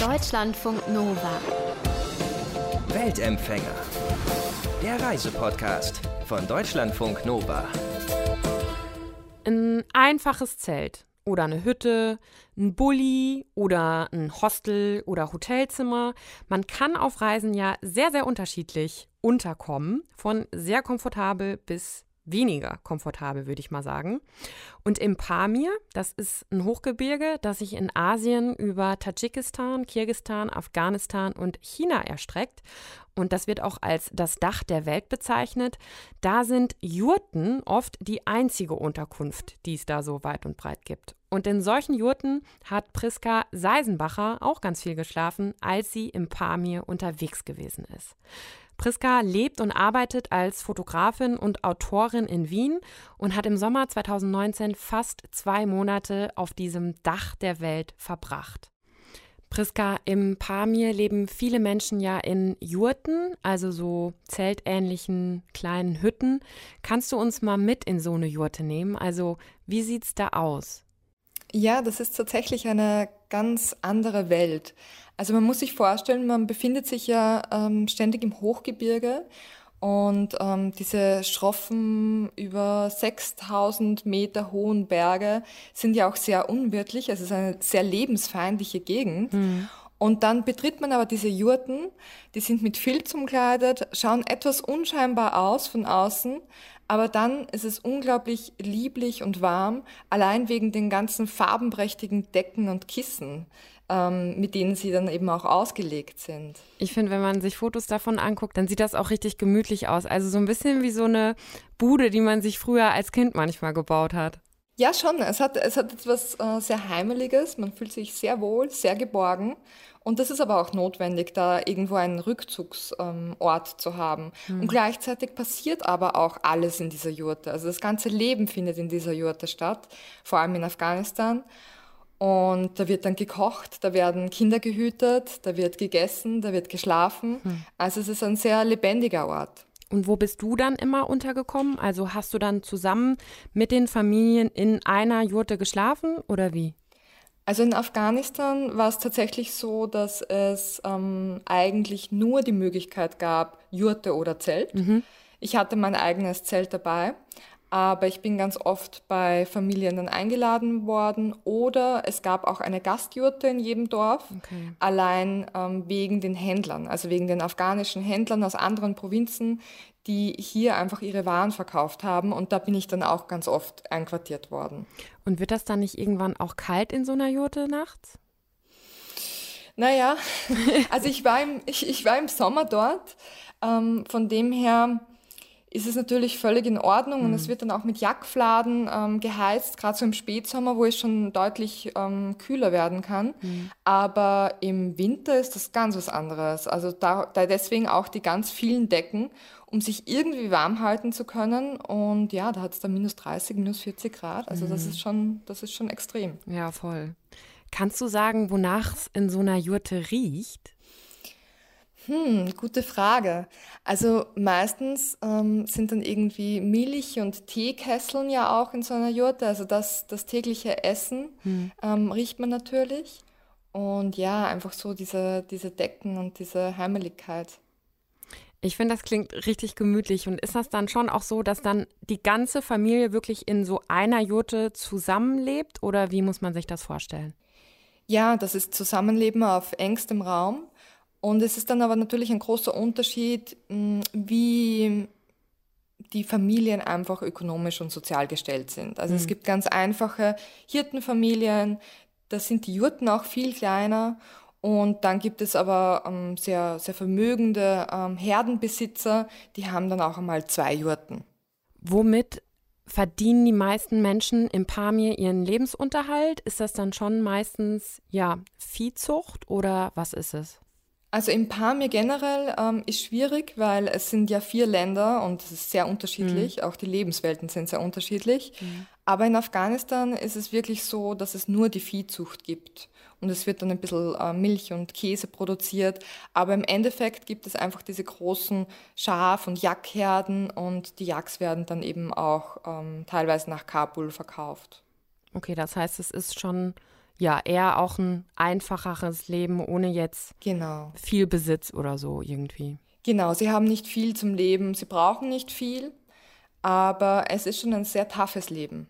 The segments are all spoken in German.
Deutschlandfunk Nova. Weltempfänger. Der Reisepodcast von Deutschlandfunk Nova. Ein einfaches Zelt oder eine Hütte, ein Bulli oder ein Hostel oder Hotelzimmer. Man kann auf Reisen ja sehr, sehr unterschiedlich unterkommen, von sehr komfortabel bis weniger komfortabel, würde ich mal sagen. Und im Pamir, das ist ein Hochgebirge, das sich in Asien über Tadschikistan, Kirgistan, Afghanistan und China erstreckt. Und das wird auch als das Dach der Welt bezeichnet. Da sind Jurten oft die einzige Unterkunft, die es da so weit und breit gibt. Und in solchen Jurten hat Priska Seisenbacher auch ganz viel geschlafen, als sie im Pamir unterwegs gewesen ist. Priska lebt und arbeitet als Fotografin und Autorin in Wien und hat im Sommer 2019 fast zwei Monate auf diesem Dach der Welt verbracht. Priska, im Pamir leben viele Menschen ja in Jurten, also so zeltähnlichen kleinen Hütten. Kannst du uns mal mit in so eine Jurte nehmen? Also, wie sieht's da aus? Ja, das ist tatsächlich eine ganz andere Welt. Also man muss sich vorstellen, man befindet sich ja ähm, ständig im Hochgebirge und ähm, diese schroffen, über 6000 Meter hohen Berge sind ja auch sehr unwirtlich. Also es ist eine sehr lebensfeindliche Gegend. Mhm. Und dann betritt man aber diese Jurten, die sind mit Filz umkleidet, schauen etwas unscheinbar aus von außen, aber dann ist es unglaublich lieblich und warm, allein wegen den ganzen farbenprächtigen Decken und Kissen, ähm, mit denen sie dann eben auch ausgelegt sind. Ich finde, wenn man sich Fotos davon anguckt, dann sieht das auch richtig gemütlich aus. Also so ein bisschen wie so eine Bude, die man sich früher als Kind manchmal gebaut hat. Ja, schon. Es hat, es hat etwas äh, sehr Heimeliges. Man fühlt sich sehr wohl, sehr geborgen. Und das ist aber auch notwendig, da irgendwo einen Rückzugsort ähm, zu haben. Mhm. Und gleichzeitig passiert aber auch alles in dieser Jurte. Also das ganze Leben findet in dieser Jurte statt, vor allem in Afghanistan. Und da wird dann gekocht, da werden Kinder gehütet, da wird gegessen, da wird geschlafen. Mhm. Also es ist ein sehr lebendiger Ort. Und wo bist du dann immer untergekommen? Also hast du dann zusammen mit den Familien in einer Jurte geschlafen oder wie? Also in Afghanistan war es tatsächlich so, dass es ähm, eigentlich nur die Möglichkeit gab, Jurte oder Zelt. Mhm. Ich hatte mein eigenes Zelt dabei, aber ich bin ganz oft bei Familien dann eingeladen worden oder es gab auch eine Gastjurte in jedem Dorf, okay. allein ähm, wegen den Händlern, also wegen den afghanischen Händlern aus anderen Provinzen, die hier einfach ihre Waren verkauft haben. Und da bin ich dann auch ganz oft einquartiert worden. Und wird das dann nicht irgendwann auch kalt in so einer Jurte nachts? Naja, also ich war im, ich, ich war im Sommer dort. Ähm, von dem her ist es natürlich völlig in Ordnung mhm. und es mhm. wird dann auch mit Jackfladen ähm, geheizt, gerade so im Spätsommer, wo es schon deutlich ähm, kühler werden kann. Mhm. Aber im Winter ist das ganz was anderes. Also da, da deswegen auch die ganz vielen Decken um sich irgendwie warm halten zu können. Und ja, da hat es dann minus 30, minus 40 Grad. Also mhm. das ist schon, das ist schon extrem. Ja, voll. Kannst du sagen, wonach es in so einer Jurte riecht? Hm, gute Frage. Also meistens ähm, sind dann irgendwie Milch- und Teekesseln ja auch in so einer Jurte. Also das, das tägliche Essen hm. ähm, riecht man natürlich. Und ja, einfach so diese, diese Decken und diese Heimeligkeit. Ich finde, das klingt richtig gemütlich. Und ist das dann schon auch so, dass dann die ganze Familie wirklich in so einer Jurte zusammenlebt? Oder wie muss man sich das vorstellen? Ja, das ist Zusammenleben auf engstem Raum. Und es ist dann aber natürlich ein großer Unterschied, hm, wie die Familien einfach ökonomisch und sozial gestellt sind. Also mhm. es gibt ganz einfache Hirtenfamilien, da sind die Jurten auch viel kleiner und dann gibt es aber ähm, sehr, sehr vermögende ähm, Herdenbesitzer, die haben dann auch einmal zwei Jurten. Womit verdienen die meisten Menschen im Pamir ihren Lebensunterhalt? Ist das dann schon meistens ja Viehzucht oder was ist es? Also im Pamir generell ähm, ist schwierig, weil es sind ja vier Länder und es ist sehr unterschiedlich. Mhm. Auch die Lebenswelten sind sehr unterschiedlich. Mhm. Aber in Afghanistan ist es wirklich so, dass es nur die Viehzucht gibt und es wird dann ein bisschen äh, Milch und Käse produziert. Aber im Endeffekt gibt es einfach diese großen Schaf- und Jackherden und die Jacks werden dann eben auch ähm, teilweise nach Kabul verkauft. Okay, das heißt, es ist schon ja eher auch ein einfacheres Leben ohne jetzt Genau. viel Besitz oder so irgendwie. Genau, sie haben nicht viel zum Leben, sie brauchen nicht viel, aber es ist schon ein sehr toughes Leben.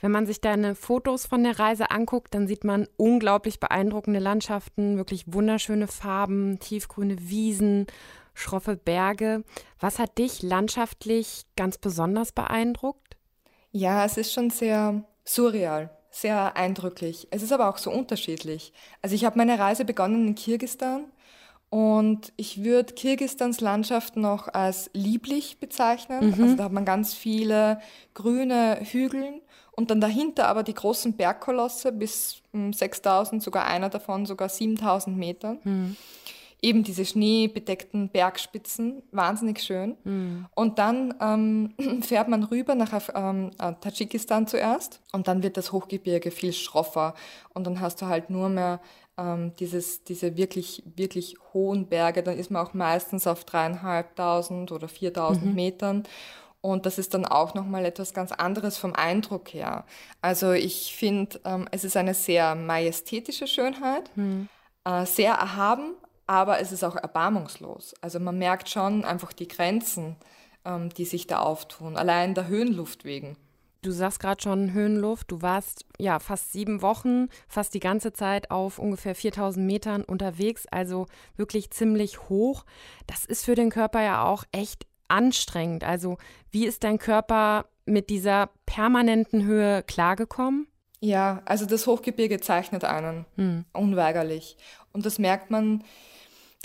Wenn man sich deine Fotos von der Reise anguckt, dann sieht man unglaublich beeindruckende Landschaften, wirklich wunderschöne Farben, tiefgrüne Wiesen, schroffe Berge. Was hat dich landschaftlich ganz besonders beeindruckt? Ja, es ist schon sehr surreal, sehr eindrücklich. Es ist aber auch so unterschiedlich. Also ich habe meine Reise begonnen in Kirgisistan und ich würde Kirgisistans Landschaft noch als lieblich bezeichnen. Also da hat man ganz viele grüne Hügel und dann dahinter aber die großen Bergkolosse bis hm, 6000, sogar einer davon sogar 7000 Metern. Eben diese schneebedeckten Bergspitzen, wahnsinnig schön. Und dann ähm, fährt man rüber nach Af- ähm, äh, Tadschikistan zuerst und dann wird das Hochgebirge viel schroffer und dann hast du halt nur mehr ähm, dieses, diese wirklich, wirklich hohen Berge. Dann ist man auch meistens auf dreieinhalbtausend oder 4000 Metern. Und das ist dann auch nochmal etwas ganz anderes vom Eindruck her. Also ich finde, ähm, es ist eine sehr majestätische Schönheit, äh, sehr erhaben, aber es ist auch erbarmungslos. Also man merkt schon einfach die Grenzen, ähm, die sich da auftun, allein der Höhenluft wegen. Du sagst gerade schon Höhenluft. Du warst ja fast sieben Wochen, fast die ganze Zeit auf ungefähr 4000 Metern unterwegs, also wirklich ziemlich hoch. Das ist für den Körper ja auch echt anstrengend. Also, wie ist dein Körper mit dieser permanenten Höhe klargekommen? Ja, also das Hochgebirge zeichnet einen, unweigerlich. Und das merkt man,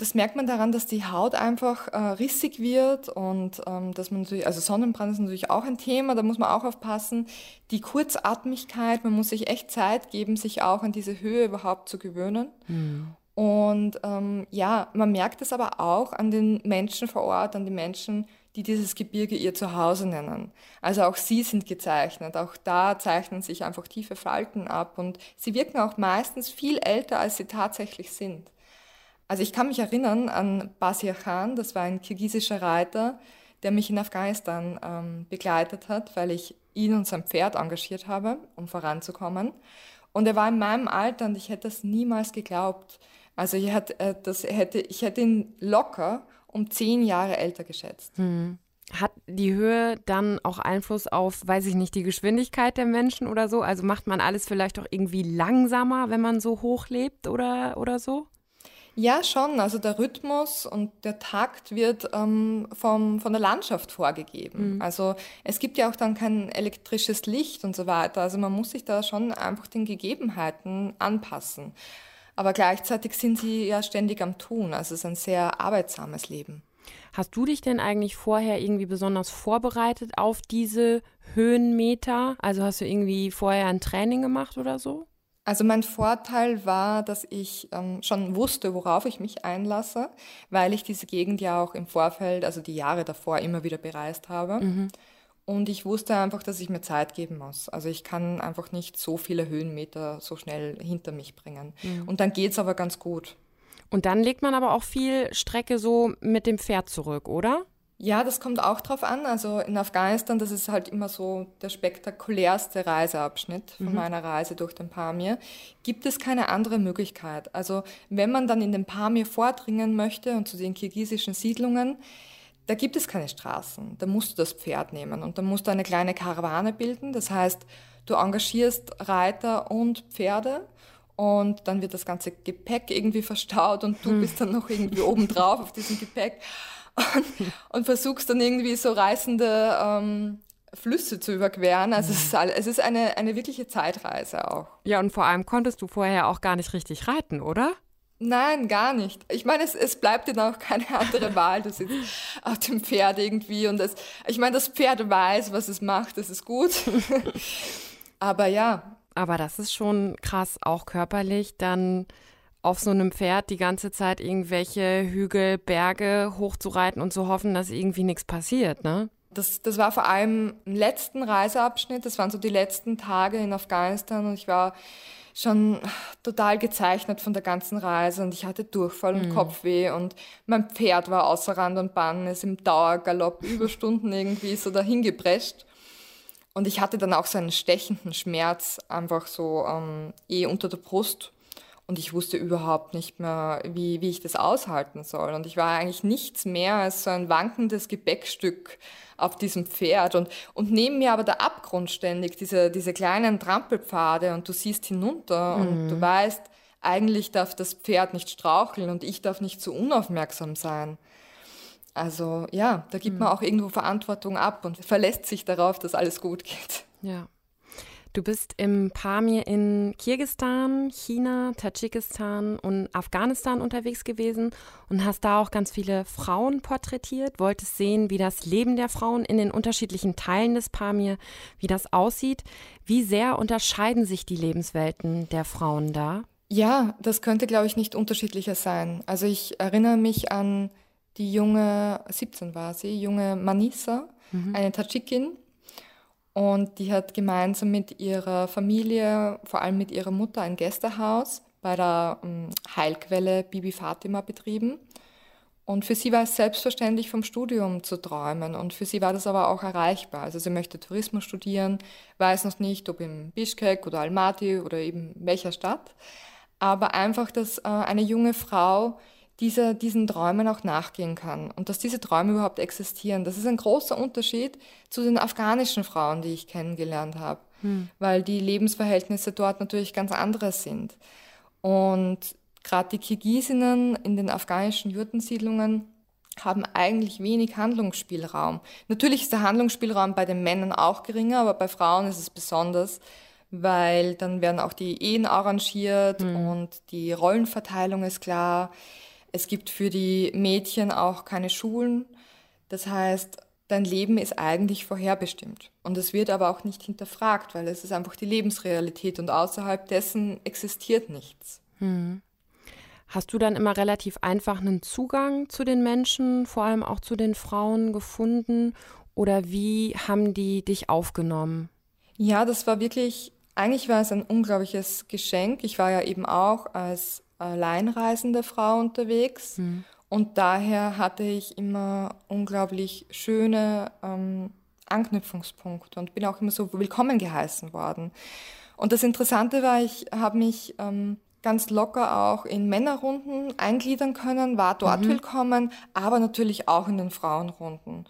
das merkt man daran, dass die Haut einfach äh, rissig wird und ähm, dass man natürlich, also Sonnenbrand ist natürlich auch ein Thema, da muss man auch aufpassen. Die Kurzatmigkeit, man muss sich echt Zeit geben, sich auch an diese Höhe überhaupt zu gewöhnen. Und ähm, ja, man merkt es aber auch an den Menschen vor Ort, an die Menschen, die dieses Gebirge ihr Zuhause nennen. Also auch sie sind gezeichnet, auch da zeichnen sich einfach tiefe Falten ab und sie wirken auch meistens viel älter, als sie tatsächlich sind. Also ich kann mich erinnern an Basir Khan, das war ein kirgisischer Reiter, der mich in Afghanistan ähm, begleitet hat, weil ich ihn und sein Pferd engagiert habe, um voranzukommen. Und er war in meinem Alter und ich hätte das niemals geglaubt. Also ich hätte, äh, das hätte, ich hätte ihn locker um zehn Jahre älter geschätzt. Hat die Höhe dann auch Einfluss auf, weiß ich nicht, die Geschwindigkeit der Menschen oder so? Also macht man alles vielleicht auch irgendwie langsamer, wenn man so hoch lebt oder, oder so? Ja, schon. Also der Rhythmus und der Takt wird ähm, vom, von der Landschaft vorgegeben. Also es gibt ja auch dann kein elektrisches Licht und so weiter. Also man muss sich da schon einfach den Gegebenheiten anpassen. Aber gleichzeitig sind sie ja ständig am Tun. Also es ist ein sehr arbeitsames Leben. Hast du dich denn eigentlich vorher irgendwie besonders vorbereitet auf diese Höhenmeter? Also hast du irgendwie vorher ein Training gemacht oder so? Also mein Vorteil war, dass ich ähm, schon wusste, worauf ich mich einlasse, weil ich diese Gegend ja auch im Vorfeld, also die Jahre davor, immer wieder bereist habe. Und ich wusste einfach, dass ich mir Zeit geben muss. Also ich kann einfach nicht so viele Höhenmeter so schnell hinter mich bringen. Und dann geht's aber ganz gut. Und dann legt man aber auch viel Strecke so mit dem Pferd zurück, oder? Ja, das kommt auch drauf an. Also in Afghanistan, das ist halt immer so der spektakulärste Reiseabschnitt von meiner Reise durch den Pamir. Gibt es keine andere Möglichkeit? Also wenn man dann in den Pamir vordringen möchte und zu den kirgisischen Siedlungen, da gibt es keine Straßen. Da musst du das Pferd nehmen und dann musst du eine kleine Karawane bilden. Das heißt, du engagierst Reiter und Pferde und dann wird das ganze Gepäck irgendwie verstaut und du bist dann noch irgendwie obendrauf auf diesem Gepäck und, und versuchst dann irgendwie so reißende ähm, Flüsse zu überqueren. Also es ist, all- es ist eine, eine wirkliche Zeitreise auch. Ja, und vor allem konntest du vorher auch gar nicht richtig reiten, oder? Nein, gar nicht. Ich meine, es, es bleibt dir dann auch keine andere Wahl. Du sitzt auf dem Pferd irgendwie und das, ich meine, das Pferd weiß, was es macht, das ist gut. Aber ja, Aber das ist schon krass, auch körperlich, dann auf so einem Pferd die ganze Zeit irgendwelche Hügel, Berge hochzureiten und zu hoffen, dass irgendwie nichts passiert, ne? Das, das war vor allem im letzten Reiseabschnitt, das waren so die letzten Tage in Afghanistan und ich war schon total gezeichnet von der ganzen Reise und ich hatte Durchfall und Kopfweh und mein Pferd war außer Rand und Band, ist im Dauergalopp über Stunden irgendwie so dahin geprescht. Und ich hatte dann auch so einen stechenden Schmerz, einfach so ähm, eh unter der Brust. Und ich wusste überhaupt nicht mehr, wie, wie ich das aushalten soll. Und ich war eigentlich nichts mehr als so ein wankendes Gepäckstück auf diesem Pferd. Und, und neben mir aber der Abgrund ständig, diese, diese kleinen Trampelpfade. Und du siehst hinunter mhm. und du weißt, eigentlich darf das Pferd nicht straucheln und ich darf nicht so unaufmerksam sein. Also ja, da gibt mhm. man auch irgendwo Verantwortung ab und verlässt sich darauf, dass alles gut geht. Ja. Du bist im Pamir in Kirgistan, China, Tadschikistan und Afghanistan unterwegs gewesen und hast da auch ganz viele Frauen porträtiert, wolltest sehen, wie das Leben der Frauen in den unterschiedlichen Teilen des Pamir, wie das aussieht. Wie sehr unterscheiden sich die Lebenswelten der Frauen da? Ja, das könnte, glaube ich, nicht unterschiedlicher sein. Also ich erinnere mich an die junge, 17 war sie, junge Manisa, mhm. eine Tadschikin. Und die hat gemeinsam mit ihrer Familie, vor allem mit ihrer Mutter, ein Gästehaus bei der um, Heilquelle Bibi Fatima betrieben. Und für sie war es selbstverständlich, vom Studium zu träumen. Und für sie war das aber auch erreichbar. Also sie möchte Tourismus studieren, weiß noch nicht, ob in Bishkek oder Almaty oder eben welcher Stadt. Aber einfach, dass äh, eine junge Frau dieser, diesen Träumen auch nachgehen kann und dass diese Träume überhaupt existieren. Das ist ein großer Unterschied zu den afghanischen Frauen, die ich kennengelernt habe, hm. weil die Lebensverhältnisse dort natürlich ganz andere sind. Und gerade die Kirgisinnen in den afghanischen Jurtensiedlungen haben eigentlich wenig Handlungsspielraum. Natürlich ist der Handlungsspielraum bei den Männern auch geringer, aber bei Frauen ist es besonders, weil dann werden auch die Ehen arrangiert hm. und die Rollenverteilung ist klar. Es gibt für die Mädchen auch keine Schulen. Das heißt, dein Leben ist eigentlich vorherbestimmt. Und es wird aber auch nicht hinterfragt, weil es ist einfach die Lebensrealität und außerhalb dessen existiert nichts. Hm. Hast du dann immer relativ einfach einen Zugang zu den Menschen, vor allem auch zu den Frauen gefunden? Oder wie haben die dich aufgenommen? Ja, das war wirklich, eigentlich war es ein unglaubliches Geschenk. Ich war ja eben auch als alleinreisende Frau unterwegs. Mhm. Und daher hatte ich immer unglaublich schöne ähm, Anknüpfungspunkte und bin auch immer so willkommen geheißen worden. Und das Interessante war, ich habe mich ähm, ganz locker auch in Männerrunden eingliedern können, war dort mhm. willkommen, aber natürlich auch in den Frauenrunden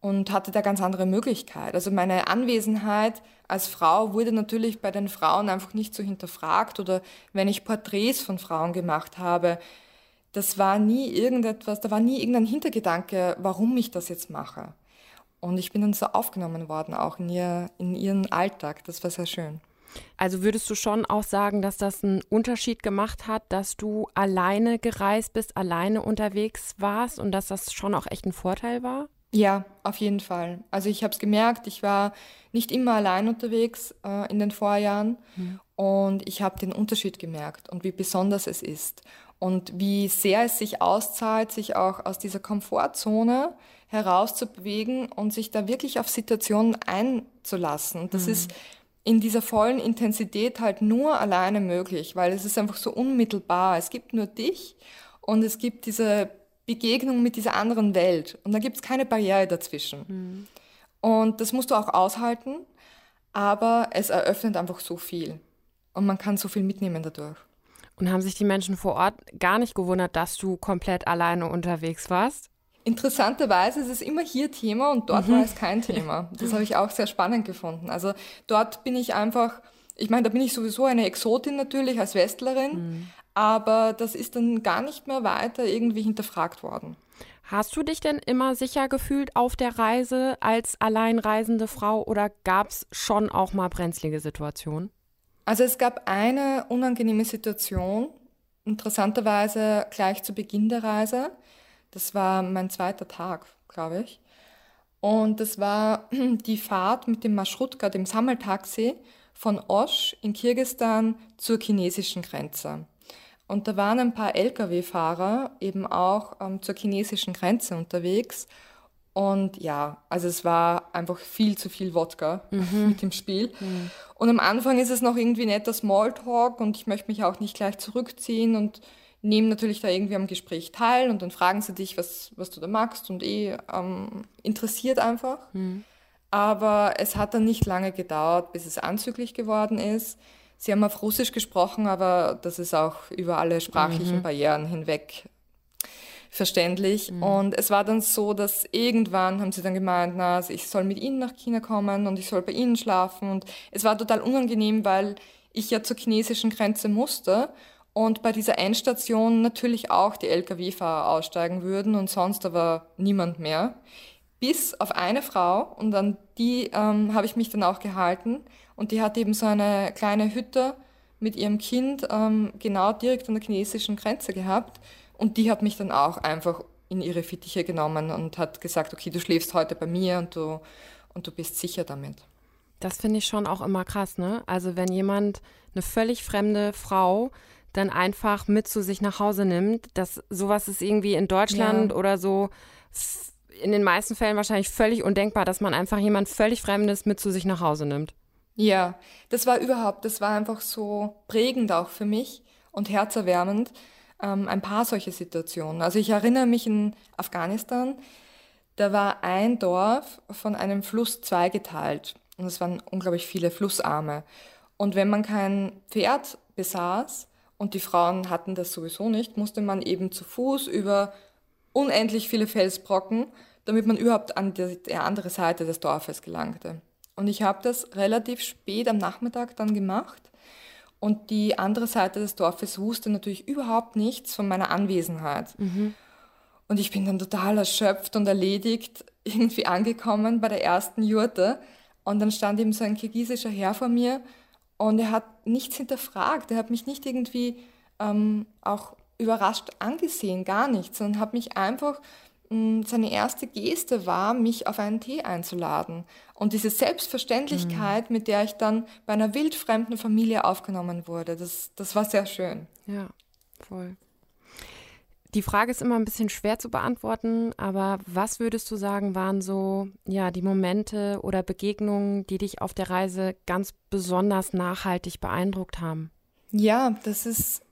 und hatte da ganz andere Möglichkeit. Also meine Anwesenheit als Frau wurde natürlich bei den Frauen einfach nicht so hinterfragt oder wenn ich Porträts von Frauen gemacht habe, das war nie irgendetwas, da war nie irgendein Hintergedanke, warum ich das jetzt mache. Und ich bin dann so aufgenommen worden, auch in, ihr, in ihren Alltag. Das war sehr schön. Also würdest du schon auch sagen, dass das einen Unterschied gemacht hat, dass du alleine gereist bist, alleine unterwegs warst und dass das schon auch echt ein Vorteil war? Ja, auf jeden Fall. Also ich habe es gemerkt, ich war nicht immer allein unterwegs äh, in den Vorjahren mhm. und ich habe den Unterschied gemerkt und wie besonders es ist und wie sehr es sich auszahlt, sich auch aus dieser Komfortzone herauszubewegen und sich da wirklich auf Situationen einzulassen. Das mhm. ist in dieser vollen Intensität halt nur alleine möglich, weil es ist einfach so unmittelbar. Es gibt nur dich und es gibt diese Begegnung mit dieser anderen Welt. Und da gibt es keine Barriere dazwischen. Mhm. Und das musst du auch aushalten, aber es eröffnet einfach so viel. Und man kann so viel mitnehmen dadurch. Und haben sich die Menschen vor Ort gar nicht gewundert, dass du komplett alleine unterwegs warst? Interessanterweise ist es immer hier Thema und dort mhm. war es kein Thema. Das habe ich auch sehr spannend gefunden. Also dort bin ich einfach, ich meine, da bin ich sowieso eine Exotin natürlich als Westlerin, mhm aber das ist dann gar nicht mehr weiter irgendwie hinterfragt worden. Hast du dich denn immer sicher gefühlt auf der Reise als alleinreisende Frau oder gab es schon auch mal brenzlige Situationen? Also es gab eine unangenehme Situation, interessanterweise gleich zu Beginn der Reise. Das war mein zweiter Tag, glaube ich. Und das war die Fahrt mit dem Maschrutka, dem Sammeltaxi, von Osch in Kirgistan zur chinesischen Grenze. Und da waren ein paar Lkw-Fahrer eben auch ähm, zur chinesischen Grenze unterwegs. Und ja, also es war einfach viel zu viel Wodka mhm. mit dem Spiel. Mhm. Und am Anfang ist es noch irgendwie netter Smalltalk und ich möchte mich auch nicht gleich zurückziehen und nehme natürlich da irgendwie am Gespräch teil und dann fragen sie dich, was, was du da magst und eh ähm, interessiert einfach. Mhm. Aber es hat dann nicht lange gedauert, bis es anzüglich geworden ist. Sie haben auf Russisch gesprochen, aber das ist auch über alle sprachlichen mhm. Barrieren hinweg verständlich. Mhm. Und es war dann so, dass irgendwann haben sie dann gemeint, na, ich soll mit ihnen nach China kommen und ich soll bei ihnen schlafen. Und es war total unangenehm, weil ich ja zur chinesischen Grenze musste und bei dieser Endstation natürlich auch die Lkw-Fahrer aussteigen würden und sonst aber niemand mehr. Bis auf eine Frau und an die ähm, habe ich mich dann auch gehalten und die hat eben so eine kleine Hütte mit ihrem Kind ähm, genau direkt an der chinesischen Grenze gehabt und die hat mich dann auch einfach in ihre Fittiche genommen und hat gesagt, okay, du schläfst heute bei mir und du, und du bist sicher damit. Das finde ich schon auch immer krass, ne? Also wenn jemand eine völlig fremde Frau dann einfach mit zu sich nach Hause nimmt. Das, sowas ist irgendwie in Deutschland ja. oder so in den meisten Fällen wahrscheinlich völlig undenkbar, dass man einfach jemand völlig Fremdes mit zu sich nach Hause nimmt. Ja, das war überhaupt, das war einfach so prägend auch für mich und herzerwärmend. Ähm, ein paar solche Situationen. Also ich erinnere mich in Afghanistan, da war ein Dorf von einem Fluss zweigeteilt und es waren unglaublich viele Flussarme. Und wenn man kein Pferd besaß, und die Frauen hatten das sowieso nicht, musste man eben zu Fuß über unendlich viele Felsbrocken, damit man überhaupt an die andere Seite des Dorfes gelangte. Und ich habe das relativ spät am Nachmittag dann gemacht. Und die andere Seite des Dorfes wusste natürlich überhaupt nichts von meiner Anwesenheit. Mhm. Und ich bin dann total erschöpft und erledigt irgendwie angekommen bei der ersten Jurte. Und dann stand eben so ein kirgisischer Herr vor mir und er hat nichts hinterfragt. Er hat mich nicht irgendwie ähm, auch überrascht angesehen, gar nichts, sondern hat mich einfach, mh, hm, seine erste Geste war, mich auf einen Tee einzuladen. Und diese Selbstverständlichkeit, mhm. mit der ich dann bei einer wildfremden Familie aufgenommen wurde, das, das war sehr schön. Ja, voll. Die Frage ist immer ein bisschen schwer zu beantworten, aber was würdest du sagen, waren so ja die Momente oder Begegnungen, die dich auf der Reise ganz besonders nachhaltig beeindruckt haben? Ja, das ist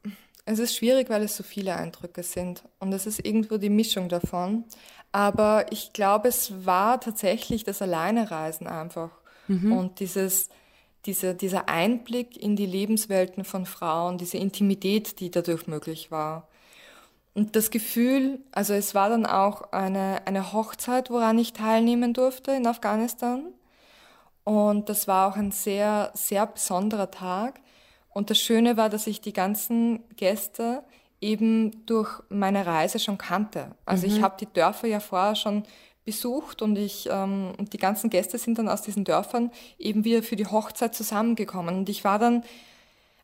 es ist schwierig, weil es so viele Eindrücke sind und es ist irgendwo die Mischung davon. Aber ich glaube, es war tatsächlich das Alleinereisen einfach mhm. und dieses diese, dieser Einblick in die Lebenswelten von Frauen, diese Intimität, die dadurch möglich war. Und das Gefühl, also es war dann auch eine, eine Hochzeit, woran ich teilnehmen durfte in Afghanistan. Und das war auch ein sehr, sehr besonderer Tag. Und das Schöne war, dass ich die ganzen Gäste eben durch meine Reise schon kannte. Also mhm. ich habe die Dörfer ja vorher schon besucht und ich ähm, und die ganzen Gäste sind dann aus diesen Dörfern eben wieder für die Hochzeit zusammengekommen. Und ich war dann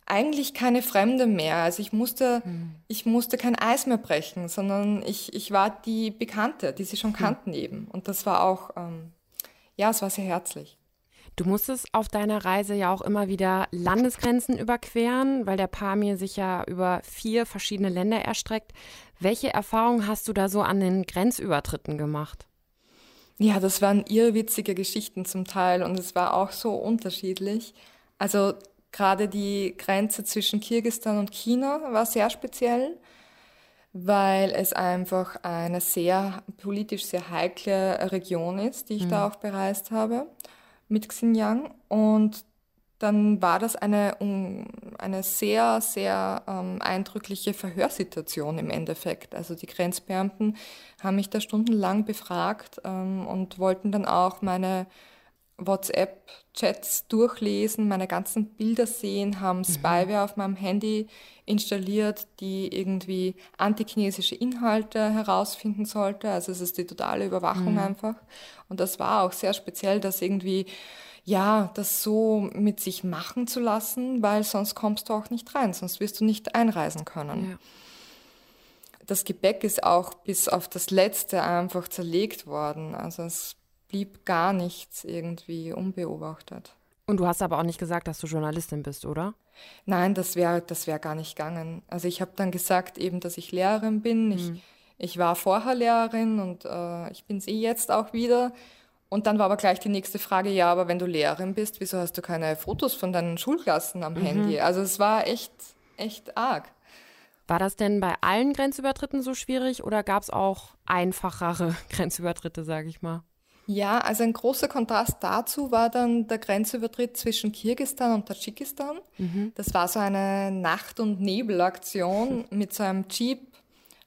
eigentlich keine Fremde mehr. Also ich musste, mhm. ich musste kein Eis mehr brechen, sondern ich, ich war die Bekannte, die sie schon hm. kannten mhm. eben. Und das war auch, ähm, ja, es war sehr herzlich. Du musstest auf deiner Reise ja auch immer wieder Landesgrenzen überqueren, weil der Pamir sich ja über vier verschiedene Länder erstreckt. Welche Erfahrungen hast du da so an den Grenzübertritten gemacht? Ja, das waren irrwitzige Geschichten zum Teil und es war auch so unterschiedlich. Also Gerade die Grenze zwischen Kirgistan und China war sehr speziell, weil es einfach eine sehr politisch sehr heikle Region ist, die ich mhm. da auch bereist habe mit Xinjiang. Und dann war das eine, eine sehr, sehr ähm, eindrückliche Verhörsituation im Endeffekt. Also die Grenzbeamten haben mich da stundenlang befragt ähm, und wollten dann auch meine WhatsApp-Chats durchlesen, meine ganzen Bilder sehen, haben mhm. Spyware auf meinem Handy installiert, die irgendwie antichinesische Inhalte herausfinden sollte. Also es ist die totale Überwachung mhm. einfach. Und das war auch sehr speziell, das irgendwie, ja, das so mit sich machen zu lassen, weil sonst kommst du auch nicht rein, sonst wirst du nicht einreisen können. Ja. Das Gepäck ist auch bis auf das Letzte einfach zerlegt worden. Also es blieb gar nichts irgendwie unbeobachtet. Und du hast aber auch nicht gesagt, dass du Journalistin bist, oder? Nein, das wäre das wär gar nicht gegangen. Also ich habe dann gesagt eben, dass ich Lehrerin bin. Mhm. Ich, ich war vorher Lehrerin und äh, ich bin sie jetzt auch wieder. Und dann war aber gleich die nächste Frage, ja, aber wenn du Lehrerin bist, wieso hast du keine Fotos von deinen Schulklassen am mhm. Handy? Also es war echt, echt arg. War das denn bei allen Grenzübertritten so schwierig oder gab es auch einfachere Grenzübertritte, sage ich mal? Ja, also ein großer Kontrast dazu war dann der Grenzübertritt zwischen Kirgistan und Tadschikistan. Mhm. Das war so eine Nacht- und Nebelaktion mit so einem Jeep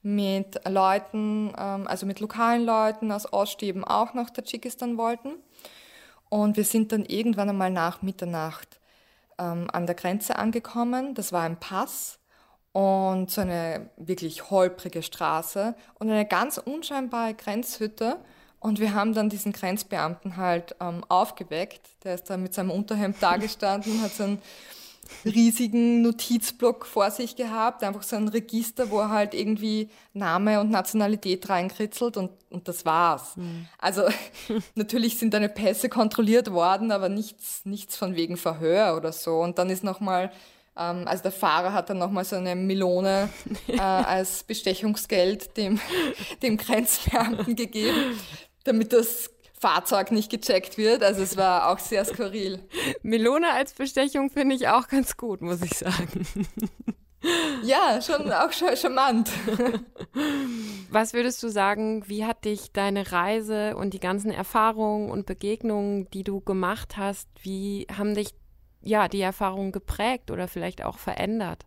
mit Leuten, ähm, also mit lokalen Leuten aus Ost, die eben auch nach Tadschikistan wollten. Und wir sind dann irgendwann einmal nach Mitternacht ähm, an der Grenze angekommen. Das war ein Pass und so eine wirklich holprige Straße und eine ganz unscheinbare Grenzhütte. Und wir haben dann diesen Grenzbeamten halt ähm, aufgeweckt. Der ist da mit seinem Unterhemd dagestanden, hat so ein riesigen Notizblock vor sich gehabt, einfach so ein Register, wo er halt irgendwie Name und Nationalität reinkritzelt und, und das war's. Mhm. Also natürlich sind deine Pässe kontrolliert worden, aber nichts, nichts von wegen Verhör oder so. Und dann ist nochmal, ähm, also der Fahrer hat dann nochmal so eine Melone äh, als Bestechungsgeld dem, dem Grenzbeamten gegeben, damit das Fahrzeug nicht gecheckt wird. Also es war auch sehr skurril. Melone als Bestechung finde ich auch ganz gut, muss ich sagen. Ja, schon auch charmant. Was würdest du sagen, wie hat dich deine Reise und die ganzen Erfahrungen und Begegnungen, die du gemacht hast, wie haben dich ja die Erfahrungen geprägt oder vielleicht auch verändert?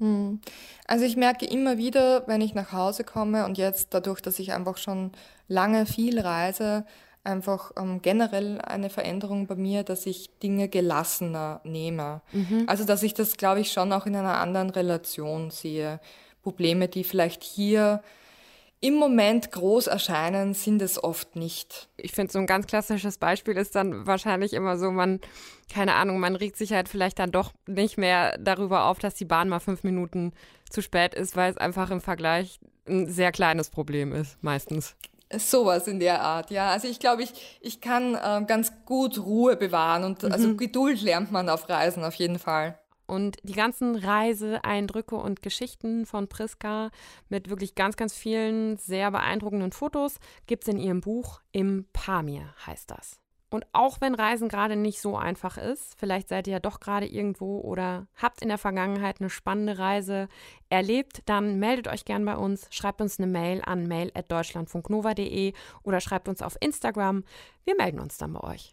Hm. Also ich merke immer wieder, wenn ich nach Hause komme und jetzt dadurch, dass ich einfach schon lange viel reise, einfach ähm, generell eine Veränderung bei mir, dass ich Dinge gelassener nehme. Mhm. Also dass ich das, glaube ich, schon auch in einer anderen Relation sehe. Probleme, die vielleicht hier im Moment groß erscheinen, sind es oft nicht. Ich finde, so ein ganz klassisches Beispiel ist dann wahrscheinlich immer so, man, keine Ahnung, man regt sich halt vielleicht dann doch nicht mehr darüber auf, dass die Bahn mal fünf Minuten zu spät ist, weil es einfach im Vergleich ein sehr kleines Problem ist, meistens. Sowas in der Art, ja. Also ich glaube, ich, ich kann äh, ganz gut Ruhe bewahren und also mhm. also Geduld lernt man auf Reisen auf jeden Fall. Und die ganzen Reiseeindrücke und Geschichten von Priska mit wirklich ganz, ganz vielen sehr beeindruckenden Fotos gibt es in ihrem Buch Im Pamir heißt das. Und auch wenn Reisen gerade nicht so einfach ist, vielleicht seid ihr ja doch gerade irgendwo oder habt in der Vergangenheit eine spannende Reise erlebt, dann meldet euch gern bei uns, schreibt uns eine Mail an mail@deutschlandfunknova.de oder schreibt uns auf Instagram. Wir melden uns dann bei euch.